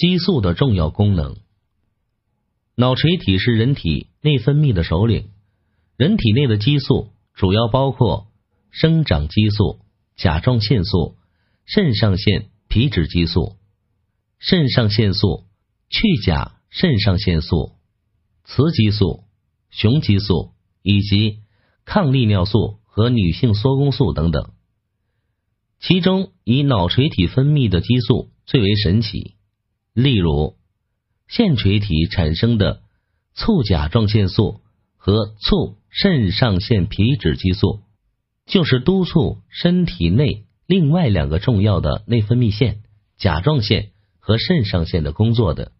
激素的重要功能。脑垂体是人体内分泌的首领，人体内的激素主要包括生长激素、甲状腺素、肾上腺皮质激素、肾上腺素、去甲肾上腺素、雌激素、雄激素以及抗利尿素和女性缩宫素等等。其中，以脑垂体分泌的激素最为神奇。例如，腺垂体产生的促甲状腺素和促肾上腺皮质激素，就是督促身体内另外两个重要的内分泌腺——甲状腺和肾上腺的工作的。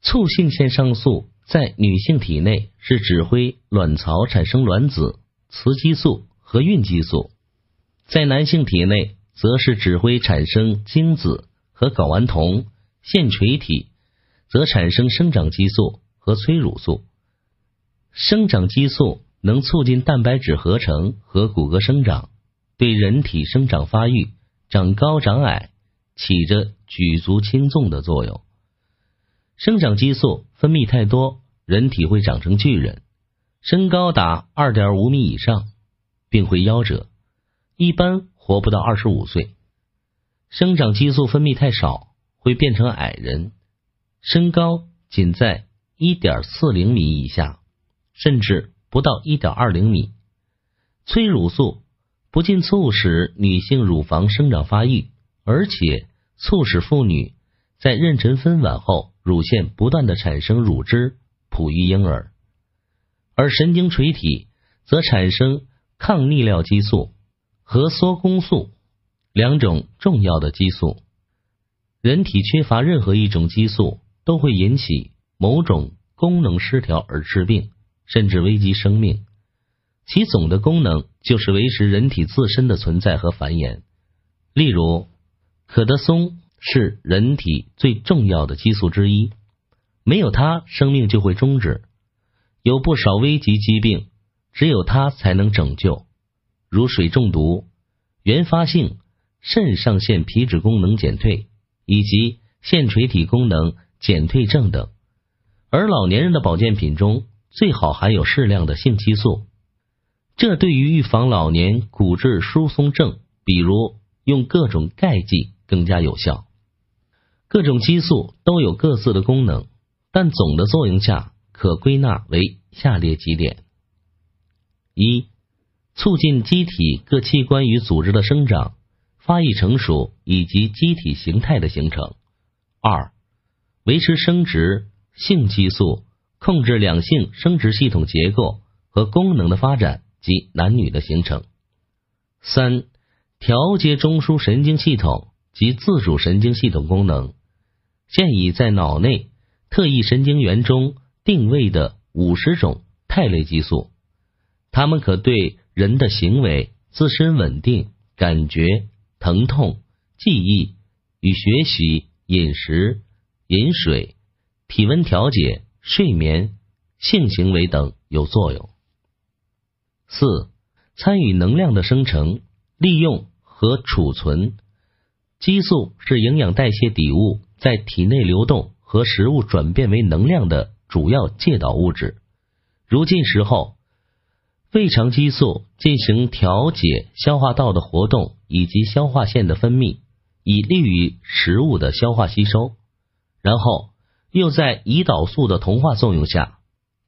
促性腺上素在女性体内是指挥卵巢产生卵子、雌激素和孕激素。在男性体内，则是指挥产生精子和睾丸酮；腺垂体则产生生长激素和催乳素。生长激素能促进蛋白质合成和骨骼生长，对人体生长发育、长高长矮起着举足轻重的作用。生长激素分泌太多，人体会长成巨人，身高达二点五米以上，并会夭折。一般活不到二十五岁，生长激素分泌太少，会变成矮人，身高仅在一点四零米以下，甚至不到一点二零米。催乳素不仅促使女性乳房生长发育，而且促使妇女在妊娠分娩后，乳腺不断的产生乳汁，哺育婴儿。而神经垂体则产生抗利尿激素。和缩宫素两种重要的激素，人体缺乏任何一种激素，都会引起某种功能失调而致病，甚至危及生命。其总的功能就是维持人体自身的存在和繁衍。例如，可得松是人体最重要的激素之一，没有它，生命就会终止。有不少危及疾病，只有它才能拯救。如水中毒、原发性肾上腺皮质功能减退以及腺垂体功能减退症等，而老年人的保健品中最好含有适量的性激素，这对于预防老年骨质疏松症，比如用各种钙剂更加有效。各种激素都有各自的功能，但总的作用下可归纳为下列几点：一。促进机体各器官与组织的生长、发育成熟以及机体形态的形成。二、维持生殖性激素，控制两性生殖系统结构和功能的发展及男女的形成。三、调节中枢神经系统及自主神经系统功能。现已在脑内特异神经元中定位的五十种肽类激素，它们可对。人的行为、自身稳定、感觉、疼痛、记忆与学习、饮食、饮水、体温调节、睡眠、性行为等有作用。四、参与能量的生成、利用和储存。激素是营养代谢底物在体内流动和食物转变为能量的主要介导物质。如进食后。胃肠激素进行调节消化道的活动以及消化腺的分泌，以利于食物的消化吸收。然后又在胰岛素的同化作用下，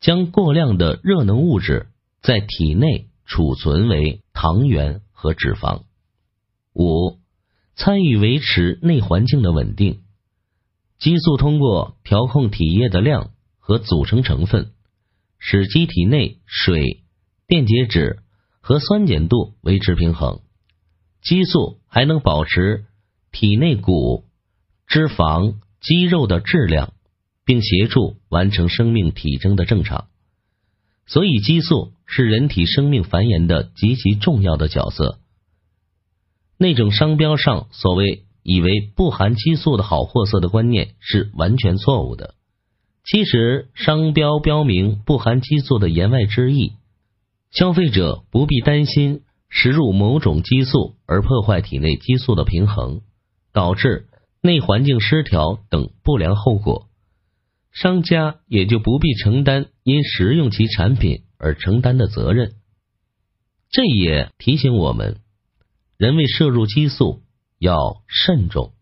将过量的热能物质在体内储存为糖原和脂肪。五、参与维持内环境的稳定。激素通过调控体液的量和组成成分，使机体内水。电解质和酸碱度维持平衡，激素还能保持体内骨、脂肪、肌肉的质量，并协助完成生命体征的正常。所以，激素是人体生命繁衍的极其重要的角色。那种商标上所谓以为不含激素的好货色的观念是完全错误的。其实，商标标明不含激素的言外之意。消费者不必担心食入某种激素而破坏体内激素的平衡，导致内环境失调等不良后果，商家也就不必承担因食用其产品而承担的责任。这也提醒我们，人为摄入激素要慎重。